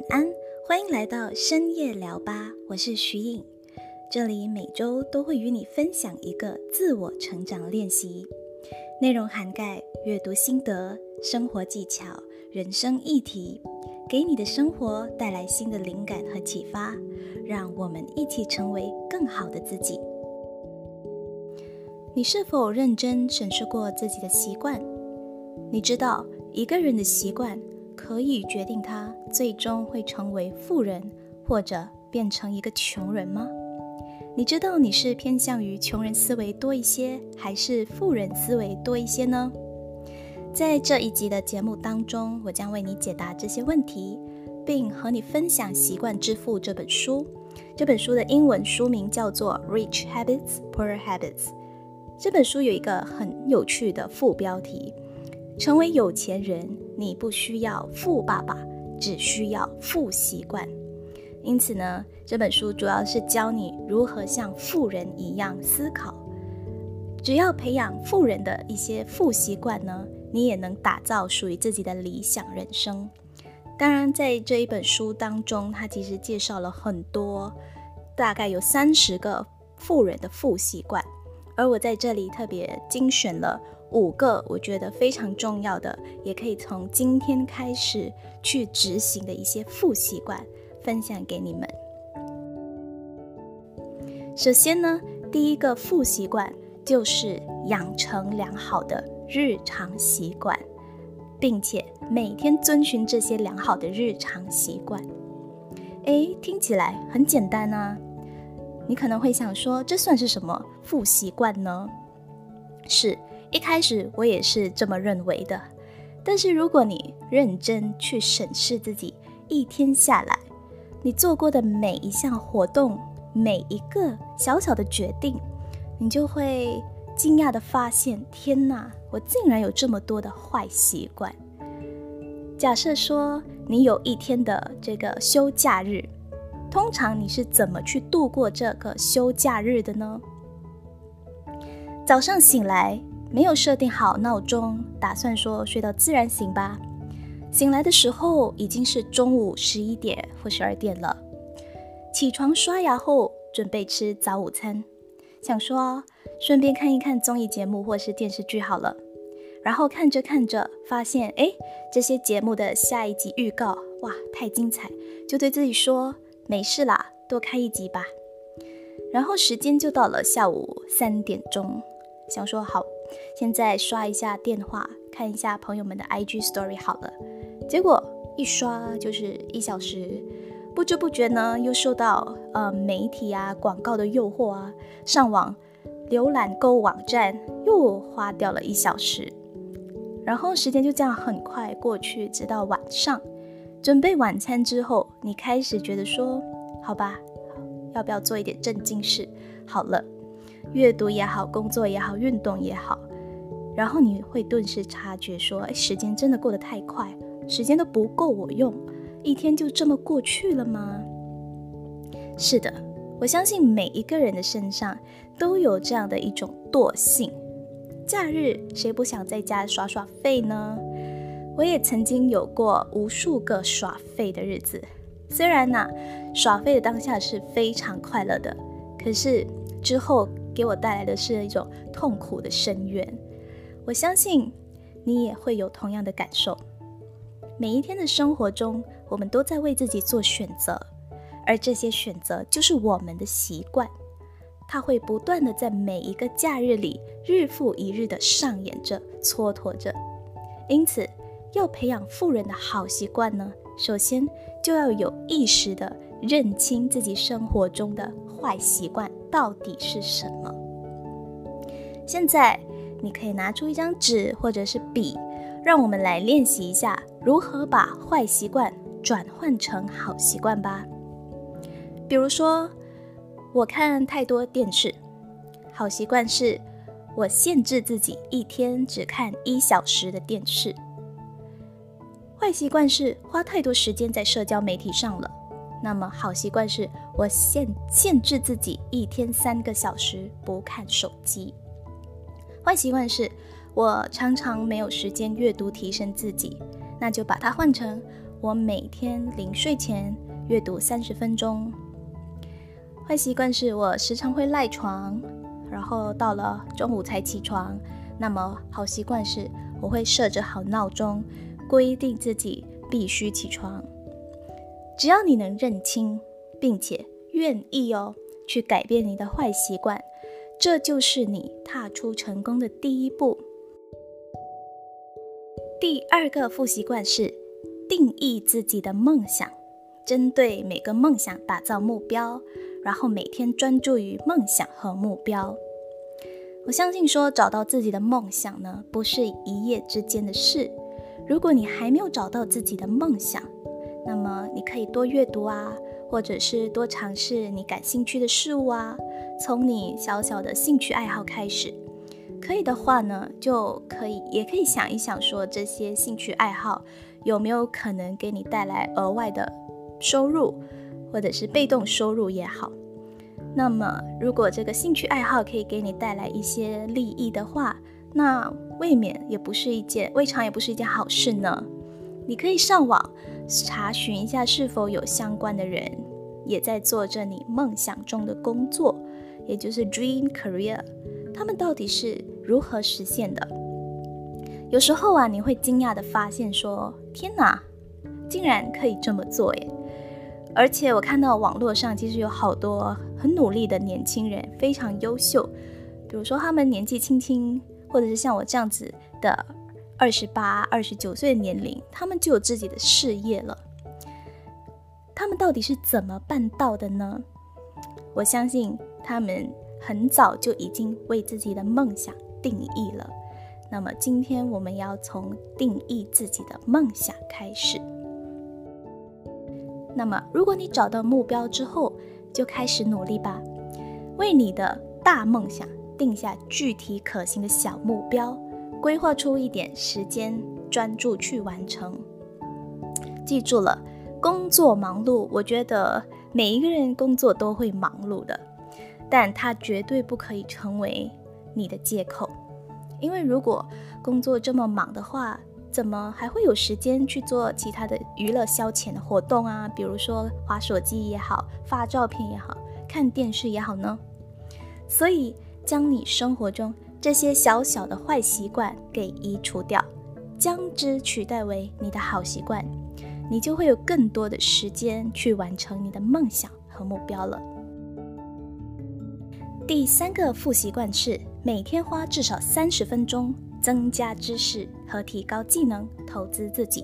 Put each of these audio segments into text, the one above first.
晚安，欢迎来到深夜聊吧，我是徐颖，这里每周都会与你分享一个自我成长练习，内容涵盖阅读心得、生活技巧、人生议题，给你的生活带来新的灵感和启发，让我们一起成为更好的自己。你是否认真审视过自己的习惯？你知道一个人的习惯？可以决定他最终会成为富人，或者变成一个穷人吗？你知道你是偏向于穷人思维多一些，还是富人思维多一些呢？在这一集的节目当中，我将为你解答这些问题，并和你分享《习惯致富》这本书。这本书的英文书名叫做《Rich Habits, Poor Habits》。这本书有一个很有趣的副标题。成为有钱人，你不需要富爸爸，只需要富习惯。因此呢，这本书主要是教你如何像富人一样思考。只要培养富人的一些富习惯呢，你也能打造属于自己的理想人生。当然，在这一本书当中，他其实介绍了很多，大概有三十个富人的富习惯，而我在这里特别精选了。五个我觉得非常重要的，也可以从今天开始去执行的一些副习惯，分享给你们。首先呢，第一个副习惯就是养成良好的日常习惯，并且每天遵循这些良好的日常习惯。哎，听起来很简单啊！你可能会想说，这算是什么副习惯呢？是。一开始我也是这么认为的，但是如果你认真去审视自己一天下来，你做过的每一项活动，每一个小小的决定，你就会惊讶的发现：天哪，我竟然有这么多的坏习惯。假设说你有一天的这个休假日，通常你是怎么去度过这个休假日的呢？早上醒来。没有设定好闹钟，打算说睡到自然醒吧。醒来的时候已经是中午十一点或十二点了。起床刷牙后，准备吃早午餐，想说顺便看一看综艺节目或是电视剧好了。然后看着看着，发现哎，这些节目的下一集预告，哇，太精彩，就对自己说没事啦，多看一集吧。然后时间就到了下午三点钟，想说好。现在刷一下电话，看一下朋友们的 IG Story 好了。结果一刷就是一小时，不知不觉呢，又受到呃媒体啊广告的诱惑啊，上网浏览购物网站又花掉了一小时。然后时间就这样很快过去，直到晚上准备晚餐之后，你开始觉得说，好吧，要不要做一点正经事？好了。阅读也好，工作也好，运动也好，然后你会顿时察觉说：“哎，时间真的过得太快，时间都不够我用，一天就这么过去了吗？”是的，我相信每一个人的身上都有这样的一种惰性。假日谁不想在家耍耍废呢？我也曾经有过无数个耍废的日子，虽然呢，耍废的当下是非常快乐的，可是之后。给我带来的是一种痛苦的深渊。我相信你也会有同样的感受。每一天的生活中，我们都在为自己做选择，而这些选择就是我们的习惯，它会不断的在每一个假日里日复一日的上演着、蹉跎着。因此，要培养富人的好习惯呢，首先就要有意识的认清自己生活中的坏习惯。到底是什么？现在你可以拿出一张纸或者是笔，让我们来练习一下如何把坏习惯转换成好习惯吧。比如说，我看太多电视，好习惯是我限制自己一天只看一小时的电视；坏习惯是花太多时间在社交媒体上了。那么好习惯是我限限制自己一天三个小时不看手机。坏习惯是我常常没有时间阅读提升自己，那就把它换成我每天临睡前阅读三十分钟。坏习惯是我时常会赖床，然后到了中午才起床。那么好习惯是我会设置好闹钟，规定自己必须起床。只要你能认清，并且愿意哦，去改变你的坏习惯，这就是你踏出成功的第一步。第二个副习惯是定义自己的梦想，针对每个梦想打造目标，然后每天专注于梦想和目标。我相信说找到自己的梦想呢，不是一夜之间的事。如果你还没有找到自己的梦想，那么你可以多阅读啊，或者是多尝试你感兴趣的事物啊，从你小小的兴趣爱好开始。可以的话呢，就可以也可以想一想，说这些兴趣爱好有没有可能给你带来额外的收入，或者是被动收入也好。那么，如果这个兴趣爱好可以给你带来一些利益的话，那未免也不是一件未尝也不是一件好事呢。你可以上网查询一下，是否有相关的人也在做着你梦想中的工作，也就是 dream career。他们到底是如何实现的？有时候啊，你会惊讶的发现，说天哪，竟然可以这么做耶！而且我看到网络上其实有好多很努力的年轻人，非常优秀。比如说他们年纪轻轻，或者是像我这样子的二十八、二十九岁的年龄，他们就有自己的事业了。他们到底是怎么办到的呢？我相信他们很早就已经为自己的梦想定义了。那么今天我们要从定义自己的梦想开始。那么，如果你找到目标之后，就开始努力吧，为你的大梦想定下具体可行的小目标，规划出一点时间，专注去完成。记住了，工作忙碌，我觉得每一个人工作都会忙碌的，但它绝对不可以成为你的借口，因为如果工作这么忙的话，怎么还会有时间去做其他的娱乐消遣的活动啊？比如说划手机也好，发照片也好，看电视也好呢？所以，将你生活中这些小小的坏习惯给移除掉，将之取代为你的好习惯，你就会有更多的时间去完成你的梦想和目标了。第三个副习惯是每天花至少三十分钟。增加知识和提高技能，投资自己。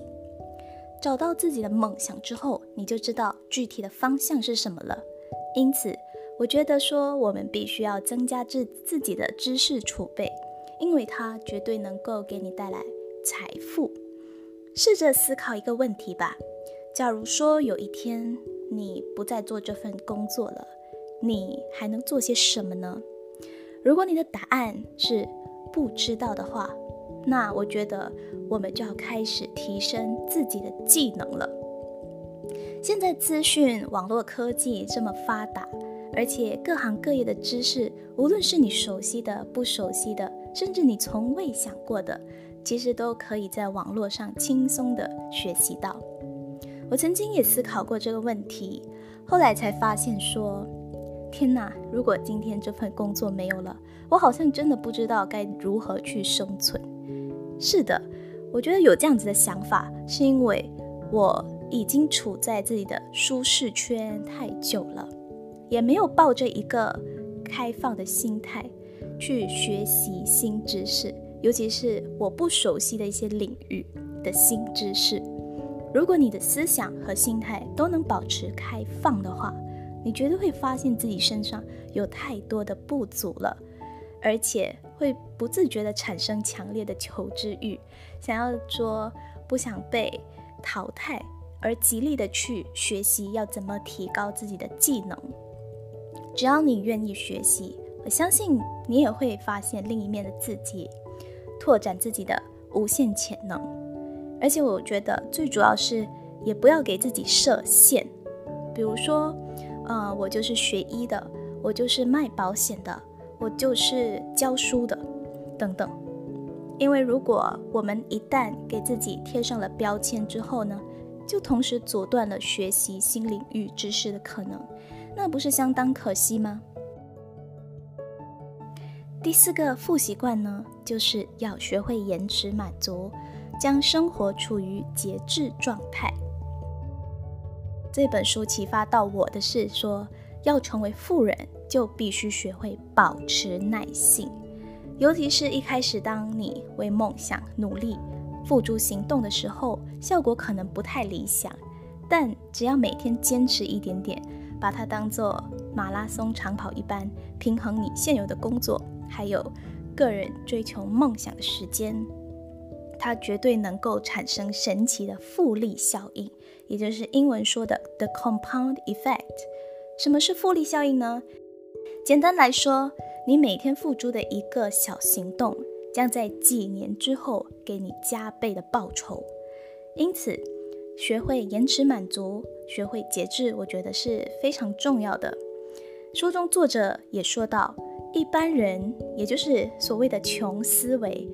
找到自己的梦想之后，你就知道具体的方向是什么了。因此，我觉得说我们必须要增加自自己的知识储备，因为它绝对能够给你带来财富。试着思考一个问题吧：假如说有一天你不再做这份工作了，你还能做些什么呢？如果你的答案是，不知道的话，那我觉得我们就要开始提升自己的技能了。现在资讯网络科技这么发达，而且各行各业的知识，无论是你熟悉的、不熟悉的，甚至你从未想过的，其实都可以在网络上轻松的学习到。我曾经也思考过这个问题，后来才发现说。天哪！如果今天这份工作没有了，我好像真的不知道该如何去生存。是的，我觉得有这样子的想法，是因为我已经处在自己的舒适圈太久了，也没有抱着一个开放的心态去学习新知识，尤其是我不熟悉的一些领域的新知识。如果你的思想和心态都能保持开放的话，你绝对会发现自己身上有太多的不足了，而且会不自觉地产生强烈的求知欲，想要说不想被淘汰，而极力的去学习要怎么提高自己的技能。只要你愿意学习，我相信你也会发现另一面的自己，拓展自己的无限潜能。而且我觉得最主要是，也不要给自己设限，比如说。呃，我就是学医的，我就是卖保险的，我就是教书的，等等。因为如果我们一旦给自己贴上了标签之后呢，就同时阻断了学习新领域知识的可能，那不是相当可惜吗？第四个负习惯呢，就是要学会延迟满足，将生活处于节制状态。这本书启发到我的是说，要成为富人，就必须学会保持耐性，尤其是一开始当你为梦想努力。付诸行动的时候，效果可能不太理想，但只要每天坚持一点点，把它当做马拉松长跑一般，平衡你现有的工作还有个人追求梦想的时间，它绝对能够产生神奇的复利效应，也就是英文说的 the compound effect。什么是复利效应呢？简单来说，你每天付出的一个小行动。将在几年之后给你加倍的报酬，因此学会延迟满足，学会节制，我觉得是非常重要的。书中作者也说到，一般人，也就是所谓的穷思维，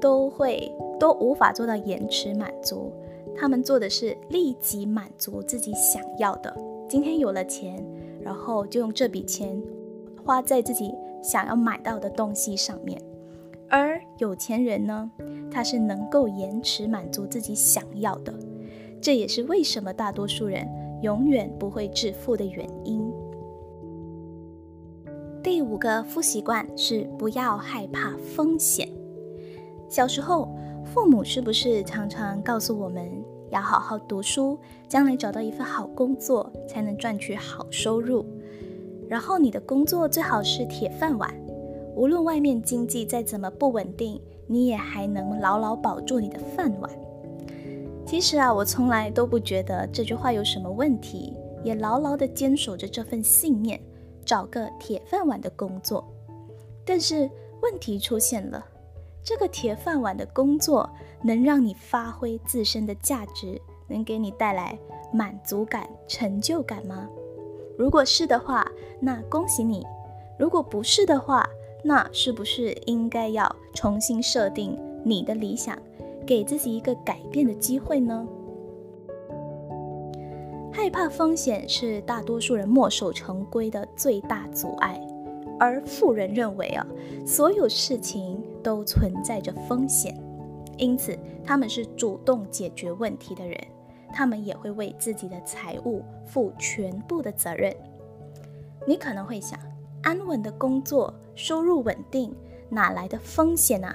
都会都无法做到延迟满足，他们做的是立即满足自己想要的。今天有了钱，然后就用这笔钱花在自己想要买到的东西上面。而有钱人呢，他是能够延迟满足自己想要的，这也是为什么大多数人永远不会致富的原因。第五个负习惯是不要害怕风险。小时候，父母是不是常常告诉我们要好好读书，将来找到一份好工作才能赚取好收入，然后你的工作最好是铁饭碗。无论外面经济再怎么不稳定，你也还能牢牢保住你的饭碗。其实啊，我从来都不觉得这句话有什么问题，也牢牢地坚守着这份信念，找个铁饭碗的工作。但是问题出现了，这个铁饭碗的工作能让你发挥自身的价值，能给你带来满足感、成就感吗？如果是的话，那恭喜你；如果不是的话，那是不是应该要重新设定你的理想，给自己一个改变的机会呢？害怕风险是大多数人墨守成规的最大阻碍，而富人认为啊，所有事情都存在着风险，因此他们是主动解决问题的人，他们也会为自己的财务负全部的责任。你可能会想。安稳的工作，收入稳定，哪来的风险啊？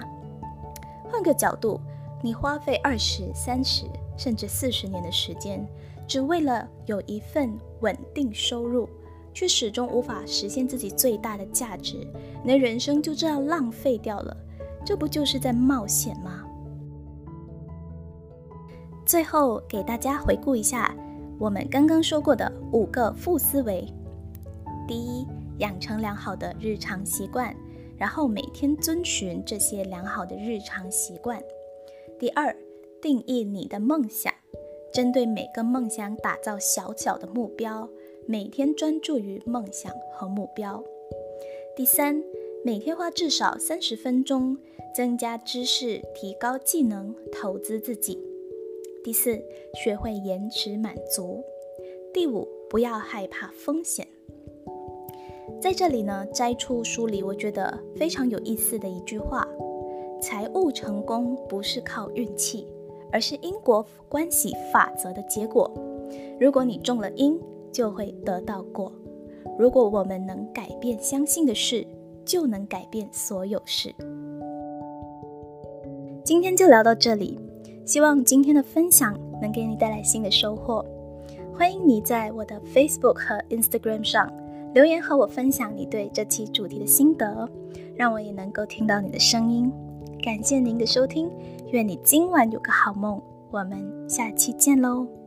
换个角度，你花费二十三十甚至四十年的时间，只为了有一份稳定收入，却始终无法实现自己最大的价值，你的人生就这样浪费掉了，这不就是在冒险吗？最后给大家回顾一下我们刚刚说过的五个负思维，第一。养成良好的日常习惯，然后每天遵循这些良好的日常习惯。第二，定义你的梦想，针对每个梦想打造小小的目标，每天专注于梦想和目标。第三，每天花至少三十分钟增加知识、提高技能、投资自己。第四，学会延迟满足。第五，不要害怕风险。在这里呢，摘出书里我觉得非常有意思的一句话：财务成功不是靠运气，而是因果关系法则的结果。如果你中了因，就会得到果。如果我们能改变相信的事，就能改变所有事。今天就聊到这里，希望今天的分享能给你带来新的收获。欢迎你在我的 Facebook 和 Instagram 上。留言和我分享你对这期主题的心得，让我也能够听到你的声音。感谢您的收听，愿你今晚有个好梦。我们下期见喽。